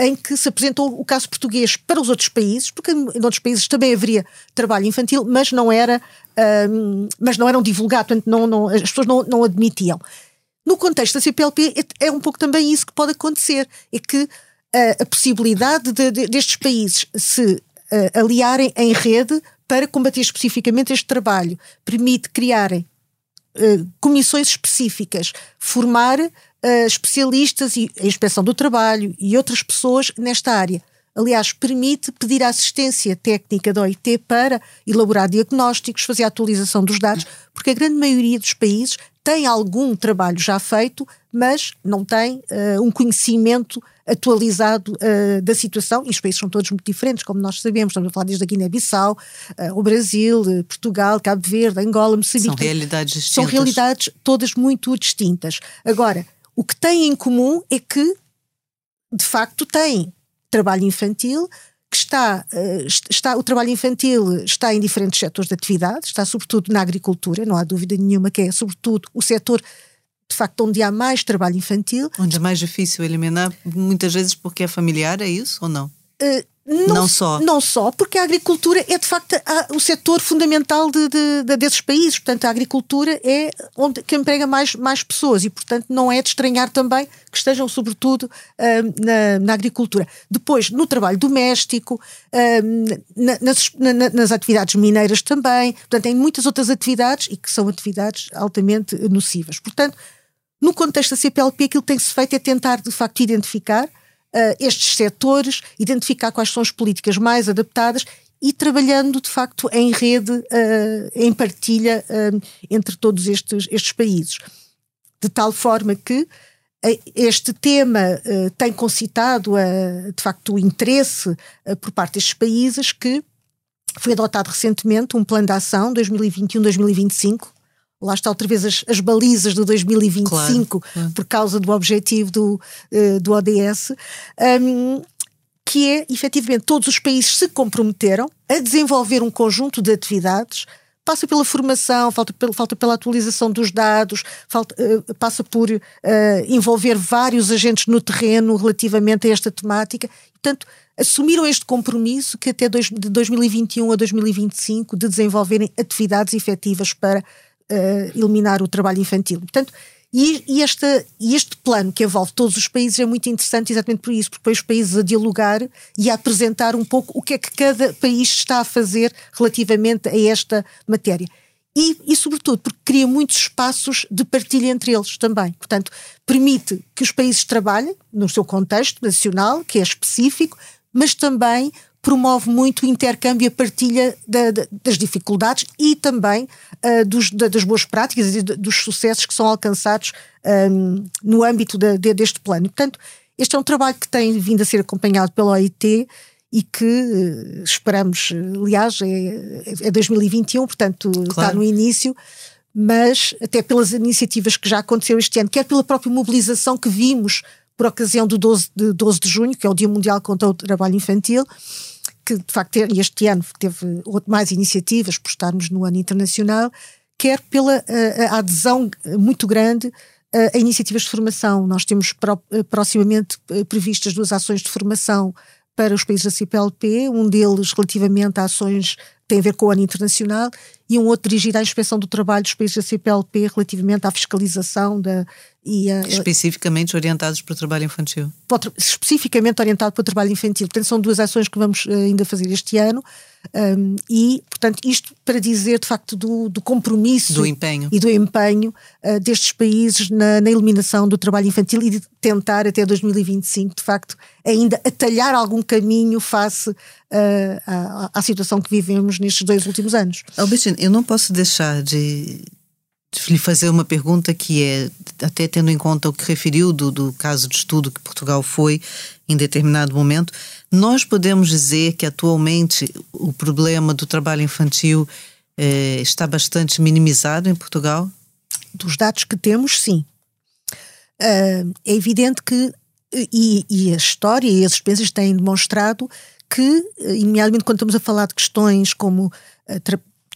em que se apresentou o caso português para os outros países, porque em outros países também haveria trabalho infantil, mas não era, um, mas não eram divulgados, portanto não, não, as pessoas não, não admitiam. No contexto da CPLP é, é, um pouco também isso que pode acontecer, é que uh, a possibilidade de, de, destes países se uh, aliarem em rede para combater especificamente este trabalho permite criarem uh, comissões específicas, formar uh, especialistas e a inspeção do trabalho e outras pessoas nesta área. Aliás, permite pedir a assistência técnica da OIT para elaborar diagnósticos, fazer a atualização dos dados, porque a grande maioria dos países tem algum trabalho já feito, mas não tem uh, um conhecimento atualizado uh, da situação, e os países são todos muito diferentes, como nós sabemos, estamos a falar desde a Guiné-Bissau, uh, o Brasil, Portugal, Cabo Verde, Angola, Moçambique. São realidades distintas. São realidades todas muito distintas. Agora, o que têm em comum é que, de facto, têm trabalho infantil, que está, eh, está, o trabalho infantil está em diferentes setores de atividade, está sobretudo na agricultura, não há dúvida nenhuma que é sobretudo o setor de facto onde há mais trabalho infantil. Onde é mais difícil eliminar, muitas vezes porque é familiar, é isso ou não? Uh, não, não, só. Não só, porque a agricultura é de facto o setor fundamental de, de, de, desses países. Portanto, a agricultura é onde que emprega mais, mais pessoas e, portanto, não é de estranhar também que estejam, sobretudo, uh, na, na, agricultura. Depois, no trabalho doméstico, uh, na, nas, na, nas atividades mineiras também. Portanto, em muitas outras atividades e que são atividades altamente nocivas. Portanto, no contexto da CPLP, aquilo que tem-se feito é tentar, de facto, identificar uh, estes setores, identificar quais são as políticas mais adaptadas e trabalhando de facto em rede, uh, em partilha uh, entre todos estes, estes países. De tal forma que este tema tem concitado de facto o interesse por parte destes países que foi adotado recentemente um plano de ação 2021-2025 lá está outra vez as, as balizas do 2025 claro, por causa do objetivo do, uh, do ODS, um, que é efetivamente todos os países se comprometeram a desenvolver um conjunto de atividades passa pela formação, falta, falta pela atualização dos dados, falta, uh, passa por uh, envolver vários agentes no terreno relativamente a esta temática. Portanto, assumiram este compromisso que até dois, de 2021 a 2025 de desenvolverem atividades efetivas para uh, eliminar o trabalho infantil. Portanto, e, e, esta, e este plano que envolve todos os países é muito interessante exatamente por isso, porque põe os países a dialogar e a apresentar um pouco o que é que cada país está a fazer relativamente a esta matéria. E, e, sobretudo, porque cria muitos espaços de partilha entre eles também. Portanto, permite que os países trabalhem no seu contexto nacional, que é específico, mas também promove muito o intercâmbio e a partilha da, da, das dificuldades e também uh, dos, da, das boas práticas e dos sucessos que são alcançados um, no âmbito deste plano. Portanto, este é um trabalho que tem vindo a ser acompanhado pela OIT e que uh, esperamos, aliás, é, é 2021, portanto claro. está no início, mas até pelas iniciativas que já aconteceram este ano, quer pela própria mobilização que vimos por ocasião do 12 de, 12 de junho, que é o Dia Mundial contra o Trabalho Infantil, que de facto este ano teve mais iniciativas por estarmos no ano internacional, quer pela a, a adesão muito grande a, a, iniciativas de formação. Nós temos pro, proximamente eh, previstas duas ações de formação para os países da CPLP, um deles relativamente a ações tem a ver com o ano internacional, e um outro dirigido à inspeção do trabalho dos países da CPLP relativamente à fiscalização da, e a, especificamente orientados para o trabalho infantil. Especificamente orientado para o trabalho infantil. Portanto, são duas ações que vamos eh, ainda fazer este ano. Um, e, portanto, isto para dizer de facto do, do compromisso do empenho. e do empenho uh, destes países na, na, eliminação do trabalho infantil e de tentar até 2025, de facto, ainda atalhar algum caminho face uh, à, à, situação que vivemos nestes dois últimos anos. Albertine, eu não posso deixar de lhe fazer uma pergunta que é, até tendo em conta o que referiu do, do caso de estudo que Portugal foi em determinado momento, nós podemos dizer que atualmente o problema do trabalho infantil eh, está bastante minimizado em Portugal? Dos dados que temos, sim. Uh, é evidente que, e, e, a história e as experiências têm demonstrado que, imediatamente quando estamos a falar de questões como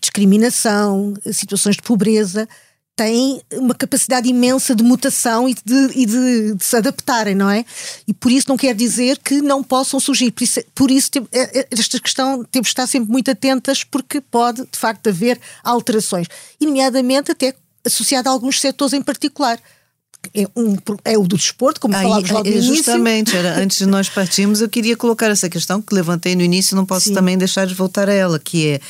discriminação, situações de pobreza, têm uma capacidade imensa de mutação e, de, e de, de, se adaptarem, não é? E por isso não quer dizer que não possam surgir. Por isso, por isso é, é, esta questão temos de estar sempre muito atentas porque pode, de facto, haver alterações. E, nomeadamente, até associada a alguns setores em particular. É, um, é o do desporto, como Aí, falámos logo no início. Justamente, era, antes de nós partirmos, eu queria colocar essa questão que levantei no início, não posso Sim. também deixar de voltar a ela, que é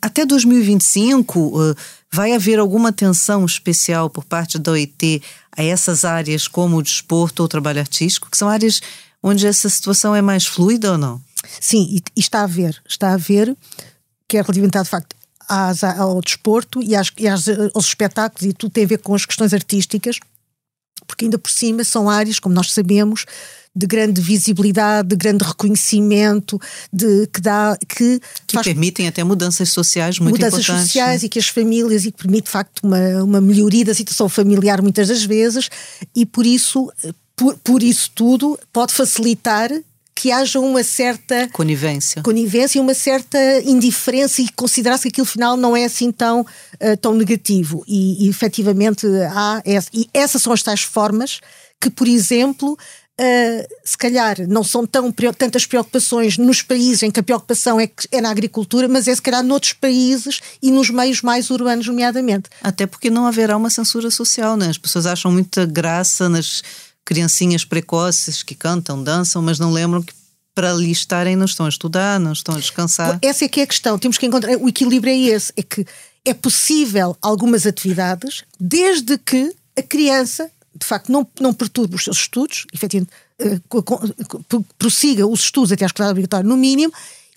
até 2025 eh, vai haver alguma atenção especial por parte da OIT a essas áreas como o desporto ou o trabalho artístico, que são áreas onde essa situação é mais fluida ou não? Sim, e, está a haver, está a haver, que é relativamente de facto às, ao desporto e, às, e às, aos espetáculos e tudo tem a ver com as questões artísticas, porque ainda por cima são áreas, como nós sabemos, de grande visibilidade, de grande reconhecimento, de que dá que, que faz, permitem até mudanças sociais muito mudanças importantes. Mudanças sociais né? e que as famílias e que permite de facto uma, uma melhoria da situação familiar muitas das vezes e por isso por, por isso tudo pode facilitar que haja uma certa conivência, conivência e uma certa indiferença e considerar-se que aquilo final não é assim tão, uh, tão negativo. E, e efetivamente há. Essa, e essas são as tais formas que, por exemplo, Uh, se calhar não são tão, tantas preocupações nos países em que a preocupação é, que, é na agricultura, mas é se calhar noutros países e nos meios mais urbanos, nomeadamente. Até porque não haverá uma censura social, né? As pessoas acham muita graça nas criancinhas precoces que cantam, dançam, mas não lembram que para ali estarem não estão a estudar, não estão a descansar. Essa é que é a questão. Temos que encontrar. O equilíbrio é esse: é que é possível algumas atividades, desde que a criança de facto não, não perturbe os seus estudos, efetivamente uh, prossiga os estudos até à escola obrigatória no mínimo,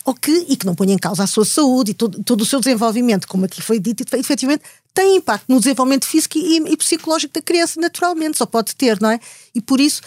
ou que, e que não ponha em causa a sua saúde e todo, todo o seu desenvolvimento, como aqui foi dito, efetivamente tem impacto no desenvolvimento físico e, e psicológico da criança, naturalmente, só pode ter, não é? E por isso,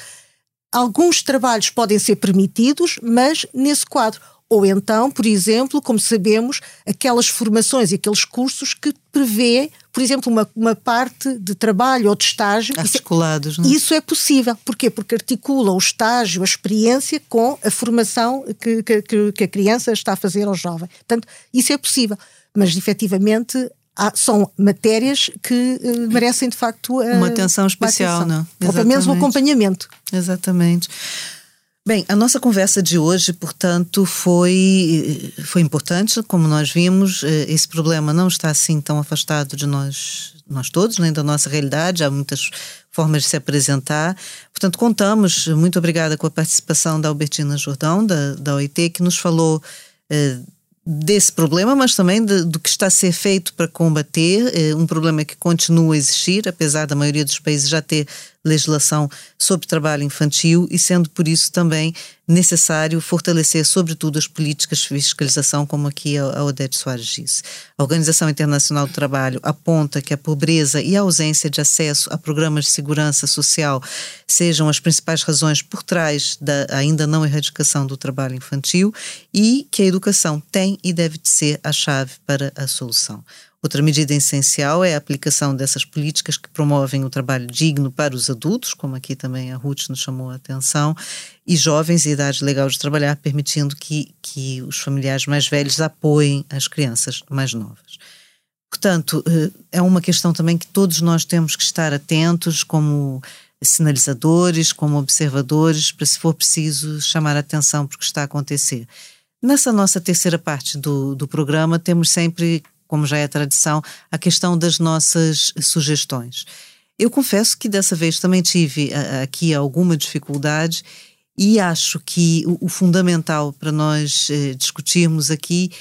alguns trabalhos podem ser permitidos, mas nesse quadro. Ou então, por exemplo, como sabemos, aquelas formações e aqueles cursos que prevê, por exemplo, uma, uma parte de trabalho ou de estágio. É Articulados, isso, não é? Isso é possível. Porquê? Porque articula o estágio, a experiência com a formação que, que, que a criança está a fazer ao jovem. Portanto, isso é possível. Mas, efetivamente, há, são matérias que uh, merecem, de facto, uh, uma atenção especial, uma atenção. não? Ou pelo menos um acompanhamento. Exatamente. Bem, a nossa conversa de hoje, portanto, foi, foi importante, como nós vimos. Eh, esse problema não está assim tão afastado de nós, nós todos, nem da nossa realidade. Há muitas formas de se apresentar. Portanto, contamos, muito obrigada com a participação da Albertina Jordão, da, da OIT, que nos falou eh, desse problema, mas também de, do que está a ser feito para combater eh, um problema que continua a existir, apesar da maioria dos países já ter legislação sobre trabalho infantil e sendo por isso também necessário fortalecer, sobretudo, as políticas de fiscalização, como aqui a Odete Soares disse. A Organização Internacional do Trabalho aponta que a pobreza e a ausência de acesso a programas de segurança social sejam as principais razões por trás da ainda não erradicação do trabalho infantil e que a educação tem e deve ser a chave para a solução. Outra medida essencial é a aplicação dessas políticas que promovem o trabalho digno para os adultos, como aqui também a Ruth nos chamou a atenção, e jovens e idade legal de trabalhar, permitindo que, que os familiares mais velhos apoiem as crianças mais novas. Portanto, eh, é uma questão também que todos nós temos que estar atentos como sinalizadores, como observadores, para se for preciso chamar a atenção para o que está a acontecer. Nessa nossa terceira parte do, do programa, temos sempre como já é tradição, a questão das nossas sugestões. Eu confesso que dessa vez também tive aqui alguma dificuldade e acho que o, fundamental para nós eh, discutirmos aqui,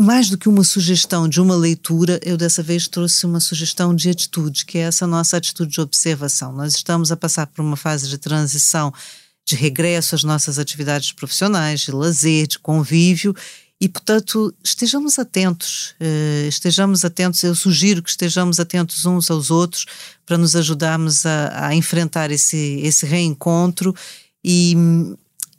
mais do que uma sugestão de uma leitura, eu dessa vez trouxe uma sugestão de atitude, que é essa nossa atitude de observação. Nós estamos a passar por uma fase de transição, de regresso às nossas atividades profissionais, de lazer, de convívio, E, portanto, estejamos atentos, uh, estejamos atentos, eu sugiro que estejamos atentos uns aos outros para nos ajudarmos a, a enfrentar esse, esse reencontro e,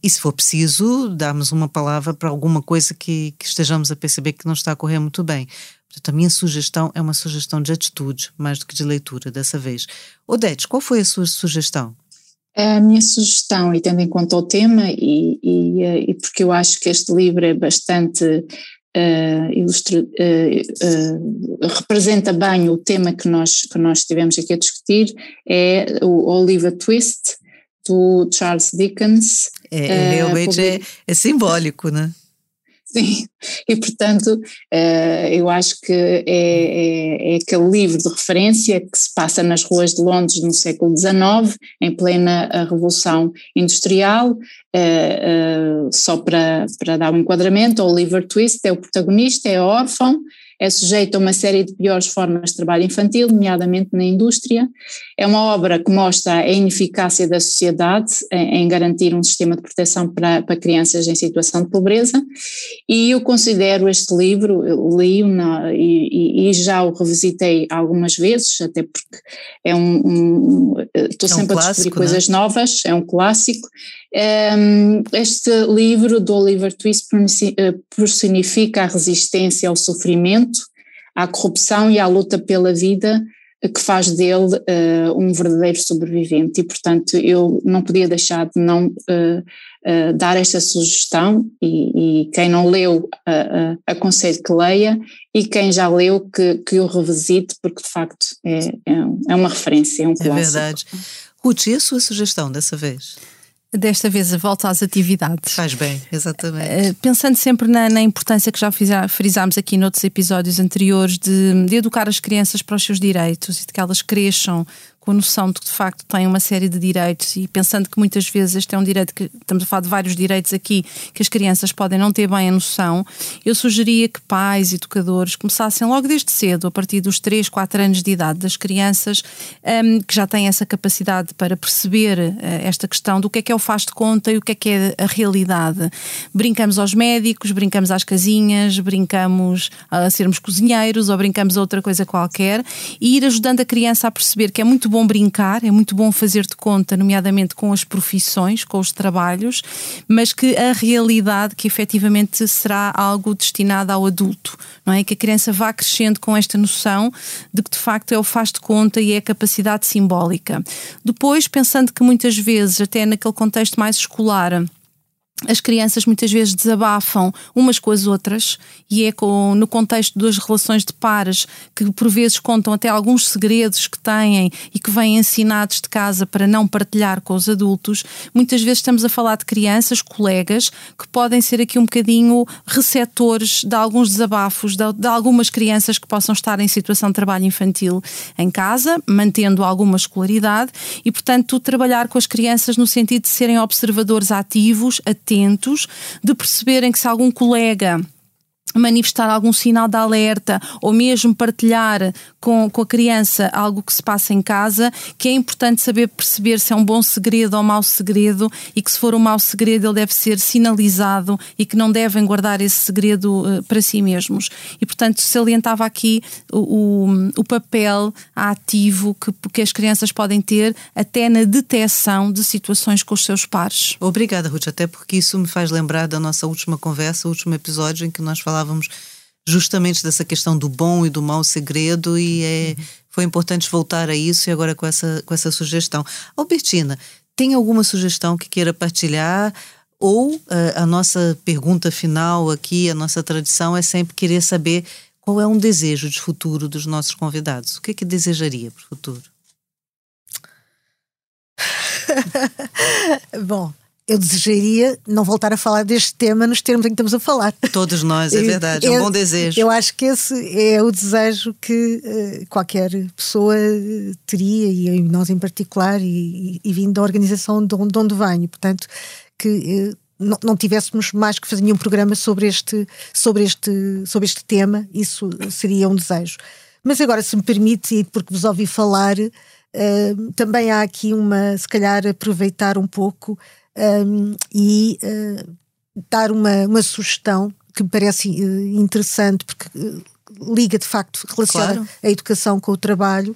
e, se for preciso, darmos uma palavra para alguma coisa que, que estejamos a perceber que não está a correr muito bem. Portanto, a minha sugestão é uma sugestão de atitude, mais do que de leitura dessa vez. Odete, qual foi a sua sugestão? A minha sugestão, e tendo em conta o tema, e, e, eh, e porque eu acho que este livro é bastante uh, ilustra, uh, uh, representa bem o tema que nós, que nós estivemos aqui a discutir, é o Oliver Twist, do Charles Dickens. É, realmente é, é simbólico, né? Sim, e portanto eh, eu acho que é, é, é, aquele livro de referência que se passa nas ruas de Londres no século XIX, em plena Revolução Industrial, eh, eh, só para, para dar um enquadramento, Oliver Twist é o protagonista, é órfão, é sujeito a uma série de piores formas de trabalho infantil, nomeadamente na indústria. É uma obra que mostra a ineficácia da sociedade em, em garantir um sistema de proteção para, para, crianças em situação de pobreza, e eu considero este livro, li-o e, e, já o revisitei algumas vezes, até porque é um. um estou é sempre um clássico, a descobrir coisas é? novas, é um clássico. Um, este livro do Oliver Twist eh, personifica a resistência ao sofrimento, à corrupção e à luta pela vida que faz dele uh, um verdadeiro sobrevivente e portanto eu não podia deixar de não uh, uh, dar esta sugestão e, e quem não leu aconselho que leia e quem já leu que, que o revisite porque de facto é, é, é uma referência, é um clássico. É verdade. Ruth, e a sua sugestão dessa vez? Desta vez a volta às atividades. Faz bem, exatamente. Uh, pensando sempre na, na, importância que já frisámos aqui noutros episódios anteriores de, de, educar as crianças para os seus direitos e de que elas cresçam com a noção de que de facto têm uma série de direitos e pensando que muitas vezes este é um direito que estamos a falar de vários direitos aqui que as crianças podem não ter bem a noção, eu sugeria que pais, educadores começassem logo desde cedo, a partir dos 3, 4 anos de idade das crianças, um, que já têm essa capacidade para perceber uh, esta questão do que é que é o faz de conta e o que é que é a realidade. Brincamos aos médicos, brincamos às casinhas, brincamos a sermos cozinheiros ou brincamos a outra coisa qualquer e ir ajudando a criança a perceber que é muito bom bom brincar, é muito bom fazer de conta, nomeadamente com as profissões, com os trabalhos, mas que a realidade que efetivamente será algo destinado ao adulto, não é? Que a criança vá crescendo com esta noção de que de facto é o faz de conta e é a capacidade simbólica. Depois, pensando que muitas vezes, até naquele contexto mais escolar, as crianças muitas vezes desabafam umas com as outras e é com, no contexto das relações de pares que por vezes contam até alguns segredos que têm e que vêm ensinados de casa para não partilhar com os adultos. Muitas vezes estamos a falar de crianças, colegas, que podem ser aqui um bocadinho receptores de alguns desabafos de, de algumas crianças que possam estar em situação de trabalho infantil em casa, mantendo alguma escolaridade e, portanto, trabalhar com as crianças no sentido de serem observadores ativos, atentos atentos, de perceberem que se algum colega manifestar algum sinal de alerta ou mesmo partilhar com, com a criança algo que se passa em casa, que é importante saber perceber se é um bom segredo ou um mau segredo e que se for um mau segredo ele deve ser sinalizado e que não devem guardar esse segredo uh, para si mesmos. E portanto salientava aqui o, o, o papel ativo que, que as crianças podem ter até na detecção de situações com os seus pares. Obrigada, Ruth, até porque isso me faz lembrar da nossa última conversa, o último episódio em que nós falávamos falávamos justamente dessa questão do bom e do mau segredo e é, foi importante voltar a isso e agora com essa, com essa sugestão. Albertina, tem alguma sugestão que queira partilhar? Ou uh, a nossa pergunta final aqui, a nossa tradição é sempre querer saber qual é um desejo de futuro dos nossos convidados. O que é que desejaria para o futuro? Bom, eu desejaria não voltar a falar deste tema nos termos em que estamos a falar. Todos nós, é verdade, é um bom desejo. Eu acho que esse é o desejo que uh, qualquer pessoa teria, e nós em particular, e, e, vindo da organização de onde, de onde venho. Portanto, que. Uh, não, não, tivéssemos mais que fazer nenhum programa sobre este, sobre, este, sobre este tema, isso seria um desejo. Mas agora, se me permite, e porque vos ouvi falar, uh, também há aqui uma, se calhar, aproveitar um pouco um, e uh, dar uma, uma sugestão que me parece interessante, porque liga de facto, relaciona claro. a educação com o trabalho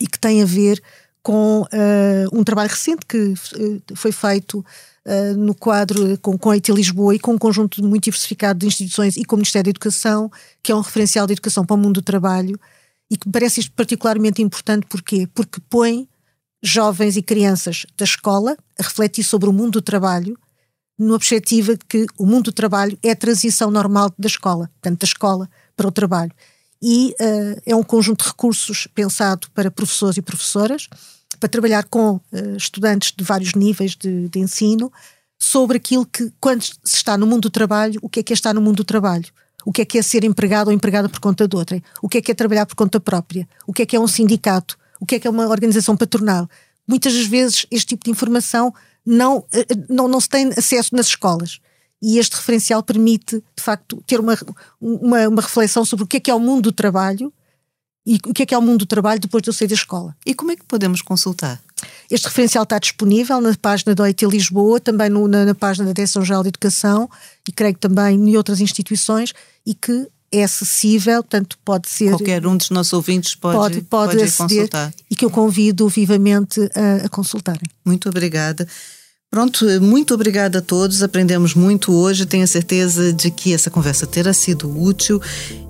e que tem a ver com uh, um trabalho recente que uh, foi feito uh, no quadro com, com a IT Lisboa e com um conjunto muito diversificado de instituições e com o Ministério da Educação, que é um referencial de educação para o mundo do trabalho e que me parece isto particularmente importante porquê? Porque põe jovens e crianças da escola a refletir sobre o mundo do trabalho numa perspectiva de que o mundo do trabalho é a transição normal da escola, portanto da escola para o trabalho e uh, é um conjunto de recursos pensado para professores e professoras, para trabalhar com uh, estudantes de vários níveis de, de, ensino sobre aquilo que, quando se está no mundo do trabalho, o que é que é estar no mundo do trabalho. O que é que é ser empregado ou empregada por conta de outra? O que é que é trabalhar por conta própria? O que é que é um sindicato? O que é que é uma organização patronal? Muitas das vezes este tipo de informação não, eh, não, não se tem acesso nas escolas e este referencial permite, de facto, ter uma, uma, uma, reflexão sobre o que é que é o mundo do trabalho e o que é que é o mundo do trabalho depois de eu sair da escola. E como é que podemos consultar? Este referencial está disponível na página da OIT Lisboa, também no, na, na, página da Direção-Geral de Educação e creio que também em outras instituições e que é acessível, portanto pode ser... Qualquer um dos nossos ouvintes pode, pode, pode, pode consultar. E que eu convido vivamente a, a consultarem. Muito obrigada. Pronto, muito obrigada a todos. Aprendemos muito hoje. Tenho certeza de que essa conversa terá sido útil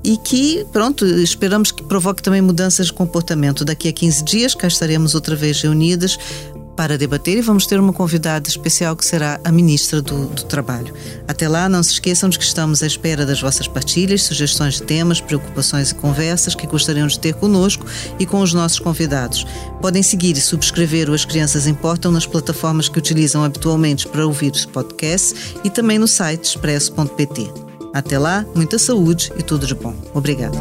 e que, pronto, esperamos que provoque também mudanças de comportamento. Daqui a 15 dias cá estaremos outra vez reunidas para debater e vamos ter uma convidada especial que será a Ministra do, do, Trabalho. Até lá, não se esqueçam de que estamos à espera das vossas partilhas, sugestões de temas, preocupações e conversas que gostariam de ter conosco e com os nossos convidados. Podem seguir e subscrever o As Crianças Importam nas plataformas que utilizam habitualmente para ouvir os podcasts e também no site expresso.pt. Até lá, muita saúde e tudo de bom. Obrigada.